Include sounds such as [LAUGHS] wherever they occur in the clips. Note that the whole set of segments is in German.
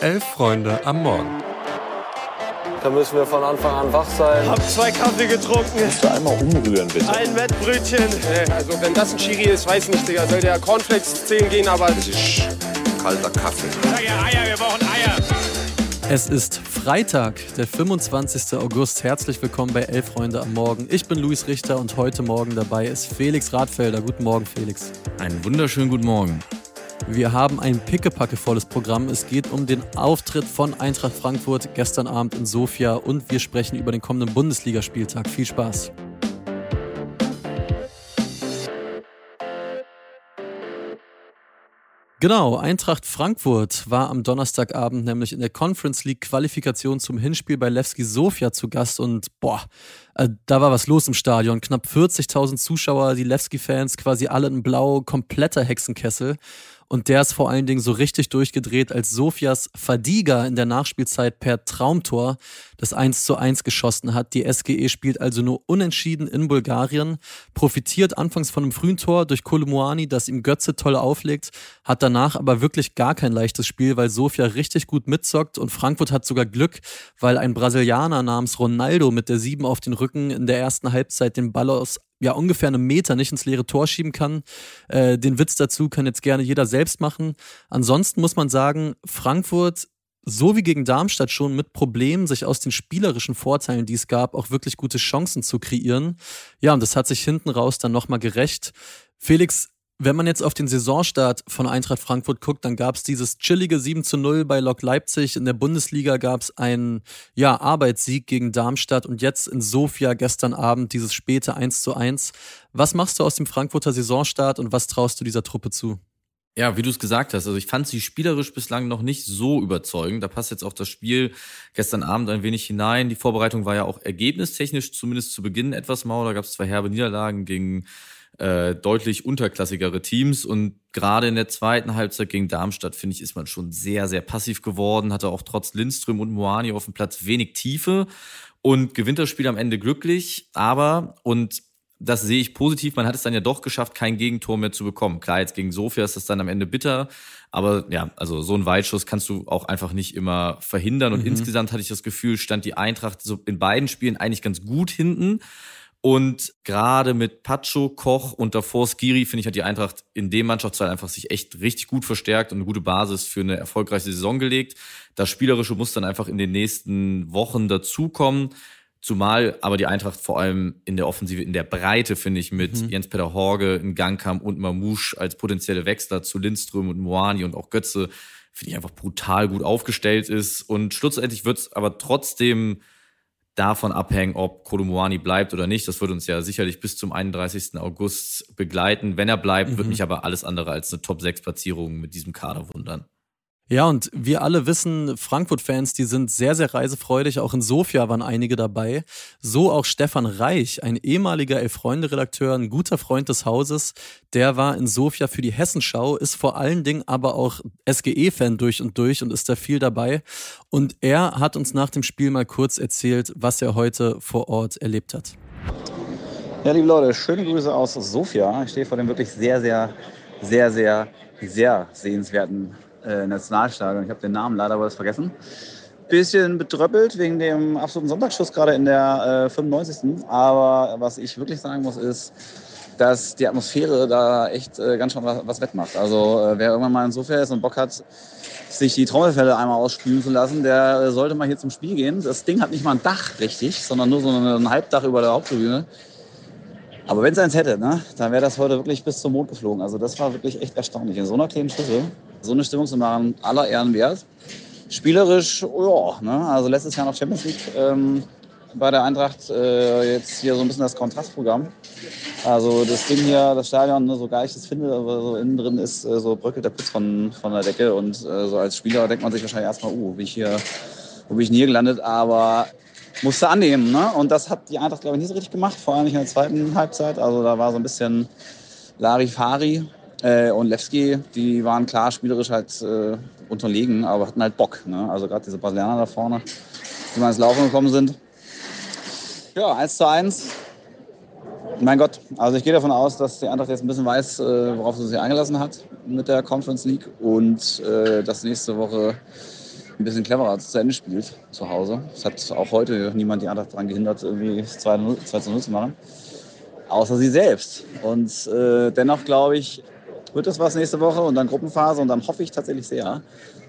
Elf Freunde am Morgen. Da müssen wir von Anfang an wach sein. Hab zwei Kaffee getrunken. Musst du einmal umrühren, bitte. Ein Wettbrötchen. Also wenn das ein Schiri ist, weiß nicht, Digga. Soll der Cornflakes 10 gehen, aber... Das ist kalter Kaffee. Sag ja Eier, wir brauchen Eier. Es ist Freitag, der 25. August. Herzlich willkommen bei Elf Freunde am Morgen. Ich bin Luis Richter und heute Morgen dabei ist Felix Radfelder. Guten Morgen, Felix. Einen wunderschönen guten Morgen. Wir haben ein pickepackevolles Programm. Es geht um den Auftritt von Eintracht Frankfurt gestern Abend in Sofia und wir sprechen über den kommenden Bundesligaspieltag. Viel Spaß. Genau, Eintracht Frankfurt war am Donnerstagabend nämlich in der Conference League Qualifikation zum Hinspiel bei Levski Sofia zu Gast und boah, äh, da war was los im Stadion. Knapp 40.000 Zuschauer, die Levski-Fans quasi alle in blau, kompletter Hexenkessel. Und der ist vor allen Dingen so richtig durchgedreht, als Sofias Fadiga in der Nachspielzeit per Traumtor das 1 zu 1 geschossen hat. Die SGE spielt also nur unentschieden in Bulgarien, profitiert anfangs von einem frühen Tor durch Kolumuani, das ihm Götze toll auflegt, hat danach aber wirklich gar kein leichtes Spiel, weil Sofia richtig gut mitzockt und Frankfurt hat sogar Glück, weil ein Brasilianer namens Ronaldo mit der 7 auf den Rücken in der ersten Halbzeit den Ball aus ja ungefähr einen Meter nicht ins leere Tor schieben kann. Äh, den Witz dazu kann jetzt gerne jeder selbst machen. Ansonsten muss man sagen, Frankfurt so wie gegen Darmstadt schon mit Problemen, sich aus den spielerischen Vorteilen, die es gab, auch wirklich gute Chancen zu kreieren. Ja, und das hat sich hinten raus dann nochmal gerecht. Felix, wenn man jetzt auf den Saisonstart von Eintracht Frankfurt guckt, dann gab es dieses chillige 7 zu 0 bei Lok Leipzig. In der Bundesliga gab es einen ja, Arbeitssieg gegen Darmstadt und jetzt in Sofia gestern Abend dieses späte 1 zu 1. Was machst du aus dem Frankfurter Saisonstart und was traust du dieser Truppe zu? Ja, wie du es gesagt hast, also ich fand sie spielerisch bislang noch nicht so überzeugend. Da passt jetzt auch das Spiel gestern Abend ein wenig hinein. Die Vorbereitung war ja auch ergebnistechnisch zumindest zu Beginn etwas mau. Da gab es zwei herbe Niederlagen gegen äh, deutlich unterklassigere Teams. Und gerade in der zweiten Halbzeit gegen Darmstadt, finde ich, ist man schon sehr, sehr passiv geworden. Hatte auch trotz Lindström und Moani auf dem Platz wenig Tiefe und gewinnt das Spiel am Ende glücklich. Aber, und das sehe ich positiv, man hat es dann ja doch geschafft, kein Gegentor mehr zu bekommen. Klar, jetzt gegen Sofia ist das dann am Ende bitter, aber ja, also so ein Weitschuss kannst du auch einfach nicht immer verhindern. Und mhm. insgesamt hatte ich das Gefühl, stand die Eintracht so in beiden Spielen eigentlich ganz gut hinten. Und gerade mit Pacho, Koch und davor Skiri, finde ich, hat die Eintracht in dem Mannschaftsteil einfach sich echt richtig gut verstärkt und eine gute Basis für eine erfolgreiche Saison gelegt. Das Spielerische muss dann einfach in den nächsten Wochen dazukommen. Zumal aber die Eintracht vor allem in der Offensive, in der Breite, finde ich, mit mhm. Jens-Peter Horge, in Gangkamp und Mamouche als potenzielle Wechsler zu Lindström und Moani und auch Götze, finde ich einfach brutal gut aufgestellt ist. Und schlussendlich wird es aber trotzdem davon abhängen, ob Kolumuani bleibt oder nicht. Das wird uns ja sicherlich bis zum 31. August begleiten. Wenn er bleibt, mhm. wird mich aber alles andere als eine Top-6-Platzierung mit diesem Kader wundern. Ja, und wir alle wissen, Frankfurt-Fans, die sind sehr, sehr reisefreudig. Auch in Sofia waren einige dabei. So auch Stefan Reich, ein ehemaliger Elf-Freunde-Redakteur, ein guter Freund des Hauses. Der war in Sofia für die Hessenschau, ist vor allen Dingen aber auch SGE-Fan durch und durch und ist da viel dabei. Und er hat uns nach dem Spiel mal kurz erzählt, was er heute vor Ort erlebt hat. Ja, liebe Leute, schöne Grüße aus Sofia. Ich stehe vor dem wirklich sehr, sehr, sehr, sehr, sehr sehenswerten äh, Nationalstadion. Ich habe den Namen leider aber vergessen. Bisschen betröppelt wegen dem absoluten Sonntagsschuss gerade in der äh, 95. Aber was ich wirklich sagen muss, ist, dass die Atmosphäre da echt äh, ganz schön was, was wettmacht. Also äh, wer irgendwann mal insofern ist und Bock hat, sich die Trommelfälle einmal ausspülen zu lassen, der sollte mal hier zum Spiel gehen. Das Ding hat nicht mal ein Dach richtig, sondern nur so ein Halbdach über der Haupttribüne. Aber wenn es eins hätte, ne, dann wäre das heute wirklich bis zum Mond geflogen. Also das war wirklich echt erstaunlich. In so einer kleinen Schüssel so eine Stimmung zu machen, aller Ehren wert. Spielerisch, ja, ne, also letztes Jahr noch Champions League ähm, bei der Eintracht, äh, jetzt hier so ein bisschen das Kontrastprogramm. Also das Ding hier, das Stadion, ne, so geil ich das finde, aber so innen drin ist, äh, so bröckelt der Putz von, von der Decke und äh, so als Spieler denkt man sich wahrscheinlich erstmal, uh, wie ich hier, wo bin ich denn hier gelandet, aber musste annehmen. Ne? Und das hat die Eintracht, glaube ich, nicht so richtig gemacht, vor allem nicht in der zweiten Halbzeit. Also da war so ein bisschen Larifari. Äh, und Lewski, die waren klar spielerisch halt äh, unterlegen, aber hatten halt Bock. Ne? Also gerade diese Brasilianer da vorne, die mal ins Laufen gekommen sind. Ja, 1 zu 1. Mein Gott, also ich gehe davon aus, dass die Eintracht jetzt ein bisschen weiß, äh, worauf sie sich eingelassen hat mit der Conference League und äh, dass nächste Woche ein bisschen cleverer zu Ende spielt zu Hause. Es hat auch heute niemand die Eintracht daran gehindert, irgendwie 2 zu 0 zu machen. Außer sie selbst. Und äh, dennoch glaube ich, wird das was nächste Woche und dann Gruppenphase und dann hoffe ich tatsächlich sehr,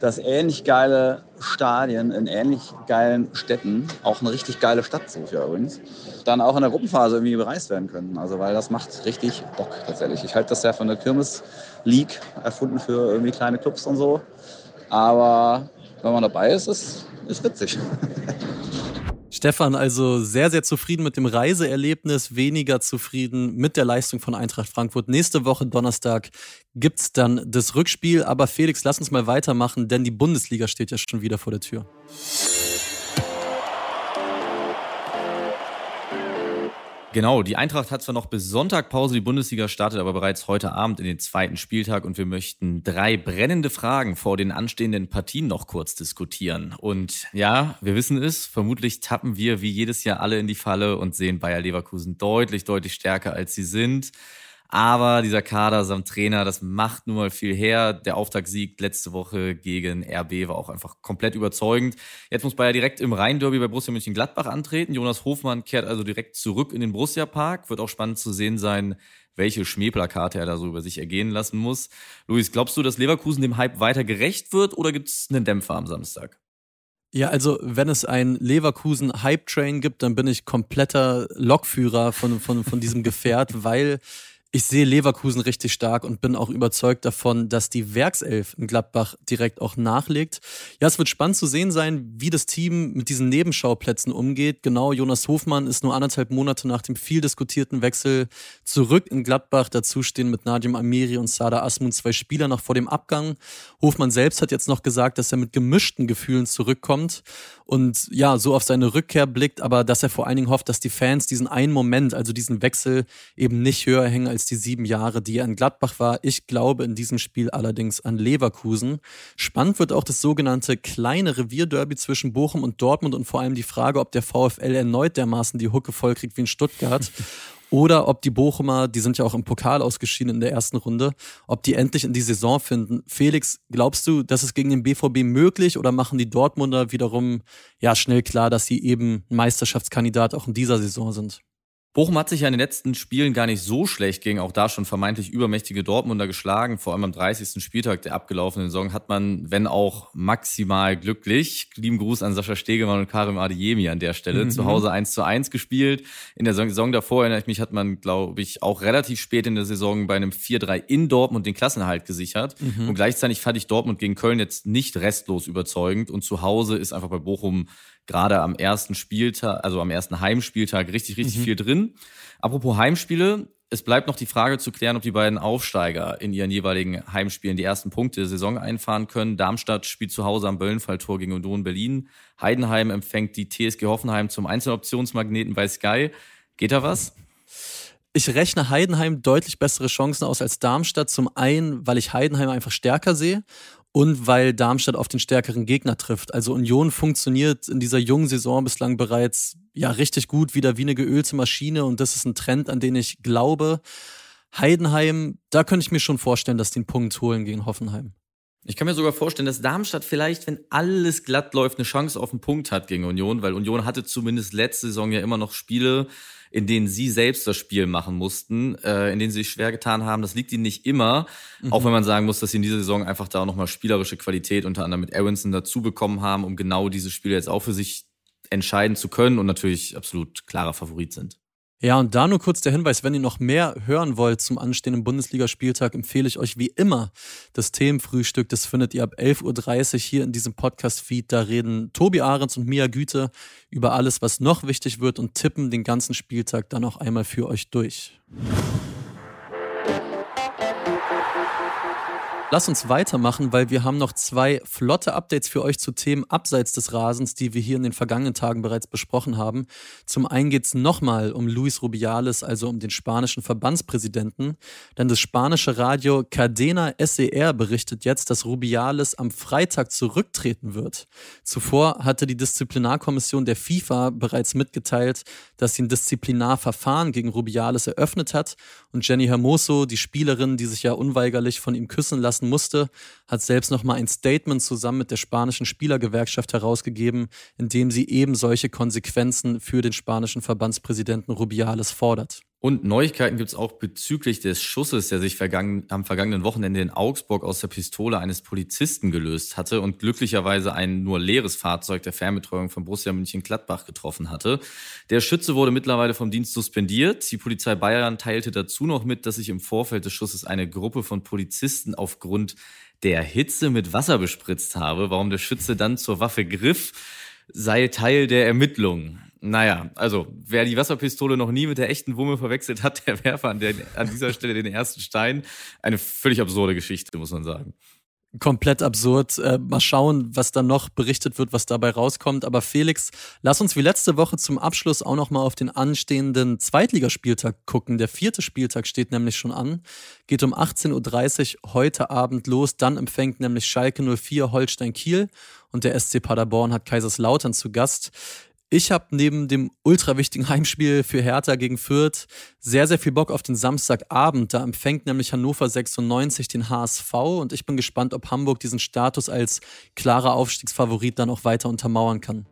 dass ähnlich geile Stadien in ähnlich geilen Städten, auch eine richtig geile Stadt Sofia übrigens, dann auch in der Gruppenphase irgendwie bereist werden können. Also weil das macht richtig Bock tatsächlich. Ich halte das ja von der Kirmes League, erfunden für irgendwie kleine Clubs und so. Aber wenn man dabei ist, ist es witzig. [LAUGHS] Stefan also sehr, sehr zufrieden mit dem Reiseerlebnis, weniger zufrieden mit der Leistung von Eintracht Frankfurt. Nächste Woche Donnerstag gibt's dann das Rückspiel. Aber Felix, lass uns mal weitermachen, denn die Bundesliga steht ja schon wieder vor der Tür. Genau, die Eintracht hat zwar noch bis Sonntag Pause, die Bundesliga startet aber bereits heute Abend in den zweiten Spieltag und wir möchten drei brennende Fragen vor den anstehenden Partien noch kurz diskutieren. Und ja, wir wissen es, vermutlich tappen wir wie jedes Jahr alle in die Falle und sehen Bayer Leverkusen deutlich, deutlich stärker als sie sind. Aber dieser Kader samt Trainer, das macht nun mal viel her. Der Auftaktsieg letzte Woche gegen RB war auch einfach komplett überzeugend. Jetzt muss Bayer direkt im Rhein-Derby bei Borussia Mönchengladbach antreten. Jonas Hofmann kehrt also direkt zurück in den Borussia Park. Wird auch spannend zu sehen sein, welche Schmähplakate er da so über sich ergehen lassen muss. Luis, glaubst du, dass Leverkusen dem Hype weiter gerecht wird oder gibt es einen Dämpfer am Samstag? Ja, also wenn es ein Leverkusen Hype Train gibt, dann bin ich kompletter Lokführer von, von, von diesem Gefährt, [LAUGHS] weil ich sehe Leverkusen richtig stark und bin auch überzeugt davon, dass die Werkself in Gladbach direkt auch nachlegt. Ja, es wird spannend zu sehen sein, wie das Team mit diesen Nebenschauplätzen umgeht. Genau, Jonas Hofmann ist nur anderthalb Monate nach dem viel diskutierten Wechsel zurück in Gladbach. Dazu stehen mit Nadim Amiri und Sada Asmun zwei Spieler noch vor dem Abgang. Hofmann selbst hat jetzt noch gesagt, dass er mit gemischten Gefühlen zurückkommt und ja, so auf seine Rückkehr blickt, aber dass er vor allen Dingen hofft, dass die Fans diesen einen Moment, also diesen Wechsel eben nicht höher hängen als die sieben Jahre, die er in Gladbach war. Ich glaube in diesem Spiel allerdings an Leverkusen. Spannend wird auch das sogenannte kleine Revierderby zwischen Bochum und Dortmund und vor allem die Frage, ob der VfL erneut dermaßen die Hucke vollkriegt wie in Stuttgart. [LAUGHS] Oder ob die Bochumer, die sind ja auch im Pokal ausgeschieden in der ersten Runde, ob die endlich in die Saison finden. Felix, glaubst du, dass es gegen den BVB möglich oder machen die Dortmunder wiederum ja schnell klar, dass sie eben Meisterschaftskandidat auch in dieser Saison sind? Bochum hat sich ja in den letzten Spielen gar nicht so schlecht gegen auch da schon vermeintlich übermächtige Dortmunder geschlagen. Vor allem am 30. Spieltag der abgelaufenen Saison hat man, wenn auch maximal glücklich, lieben Gruß an Sascha Stegemann und Karim Adeyemi an der Stelle, mhm. zu Hause 1 zu 1 gespielt. In der Saison davor, erinnere ich mich, hat man, glaube ich, auch relativ spät in der Saison bei einem 4-3 in Dortmund den Klassenerhalt gesichert. Mhm. Und gleichzeitig fand ich Dortmund gegen Köln jetzt nicht restlos überzeugend. Und zu Hause ist einfach bei Bochum gerade am ersten Spieltag, also am ersten Heimspieltag richtig, richtig mhm. viel drin. Apropos Heimspiele, es bleibt noch die Frage zu klären, ob die beiden Aufsteiger in ihren jeweiligen Heimspielen die ersten Punkte der Saison einfahren können. Darmstadt spielt zu Hause am Böllenfalltor gegen Union Berlin. Heidenheim empfängt die TSG Hoffenheim zum Einzeloptionsmagneten bei Sky. Geht da was? Ich rechne Heidenheim deutlich bessere Chancen aus als Darmstadt. Zum einen, weil ich Heidenheim einfach stärker sehe und weil Darmstadt auf den stärkeren Gegner trifft. Also Union funktioniert in dieser jungen Saison bislang bereits ja richtig gut, wieder wie eine geölte Maschine und das ist ein Trend, an den ich glaube. Heidenheim, da könnte ich mir schon vorstellen, dass die einen Punkt holen gegen Hoffenheim. Ich kann mir sogar vorstellen, dass Darmstadt vielleicht, wenn alles glatt läuft, eine Chance auf einen Punkt hat gegen Union, weil Union hatte zumindest letzte Saison ja immer noch Spiele, in denen sie selbst das Spiel machen mussten, äh, in denen sie sich schwer getan haben. Das liegt ihnen nicht immer, mhm. auch wenn man sagen muss, dass sie in dieser Saison einfach da auch nochmal spielerische Qualität unter anderem mit Aronson dazu bekommen haben, um genau diese Spiele jetzt auch für sich entscheiden zu können und natürlich absolut klarer Favorit sind. Ja, und da nur kurz der Hinweis, wenn ihr noch mehr hören wollt zum anstehenden Bundesligaspieltag, empfehle ich euch wie immer das Themenfrühstück. Das findet ihr ab 11.30 Uhr hier in diesem Podcast-Feed. Da reden Tobi Ahrens und Mia Güte über alles, was noch wichtig wird und tippen den ganzen Spieltag dann auch einmal für euch durch. Lass uns weitermachen, weil wir haben noch zwei flotte Updates für euch zu Themen abseits des Rasens, die wir hier in den vergangenen Tagen bereits besprochen haben. Zum einen geht es nochmal um Luis Rubiales, also um den spanischen Verbandspräsidenten. Denn das spanische Radio Cadena SER berichtet jetzt, dass Rubiales am Freitag zurücktreten wird. Zuvor hatte die Disziplinarkommission der FIFA bereits mitgeteilt, dass sie ein Disziplinarverfahren gegen Rubiales eröffnet hat und Jenny Hermoso, die Spielerin, die sich ja unweigerlich von ihm küssen lassen musste, hat selbst nochmal ein Statement zusammen mit der spanischen Spielergewerkschaft herausgegeben, in dem sie eben solche Konsequenzen für den spanischen Verbandspräsidenten Rubiales fordert. Und Neuigkeiten gibt es auch bezüglich des Schusses, der sich vergangen, am vergangenen Wochenende in Augsburg aus der Pistole eines Polizisten gelöst hatte und glücklicherweise ein nur leeres Fahrzeug der Fernbetreuung von Borussia München-Gladbach getroffen hatte. Der Schütze wurde mittlerweile vom Dienst suspendiert. Die Polizei Bayern teilte dazu noch mit, dass sich im Vorfeld des Schusses eine Gruppe von Polizisten aufgrund der Hitze mit Wasser bespritzt habe. Warum der Schütze dann zur Waffe griff, sei Teil der Ermittlungen. Naja, also wer die Wasserpistole noch nie mit der echten Wumme verwechselt hat, der werfe an, der, an dieser Stelle den ersten Stein. Eine völlig absurde Geschichte, muss man sagen komplett absurd. Äh, mal schauen, was dann noch berichtet wird, was dabei rauskommt. Aber Felix, lass uns wie letzte Woche zum Abschluss auch noch mal auf den anstehenden Zweitligaspieltag gucken. Der vierte Spieltag steht nämlich schon an. Geht um 18.30 Uhr heute Abend los. Dann empfängt nämlich Schalke 04 Holstein Kiel und der SC Paderborn hat Kaiserslautern zu Gast. Ich habe neben dem ultra wichtigen [LAUGHS] Heimspiel für Hertha gegen Fürth sehr, sehr viel Bock auf den Samstagabend. Da empfängt nämlich Hannover 96 den HSV und ich bin gespannt, ob Hamburg diesen Status als klarer Aufstiegsfavorit dann auch weiter untermauern kann.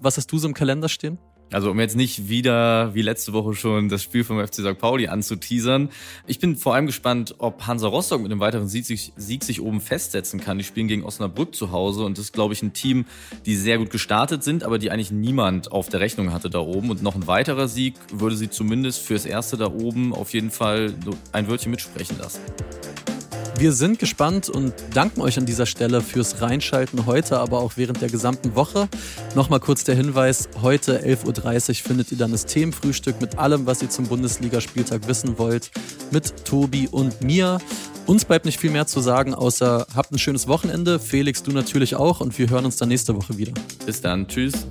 Was hast du so im Kalender stehen? Also um jetzt nicht wieder wie letzte Woche schon das Spiel vom FC St. Pauli anzuteasern. Ich bin vor allem gespannt, ob Hansa Rostock mit einem weiteren Sieg sich, Sieg sich oben festsetzen kann. Die spielen gegen Osnabrück zu Hause und das ist, glaube ich, ein Team, die sehr gut gestartet sind, aber die eigentlich niemand auf der Rechnung hatte da oben. Und noch ein weiterer Sieg würde sie zumindest fürs Erste da oben auf jeden Fall ein Wörtchen mitsprechen lassen. Wir sind gespannt und danken euch an dieser Stelle fürs Reinschalten heute, aber auch während der gesamten Woche. Nochmal kurz der Hinweis, heute 11.30 Uhr findet ihr dann das Themenfrühstück mit allem, was ihr zum Bundesligaspieltag wissen wollt, mit Tobi und mir. Uns bleibt nicht viel mehr zu sagen, außer habt ein schönes Wochenende. Felix, du natürlich auch und wir hören uns dann nächste Woche wieder. Bis dann, tschüss.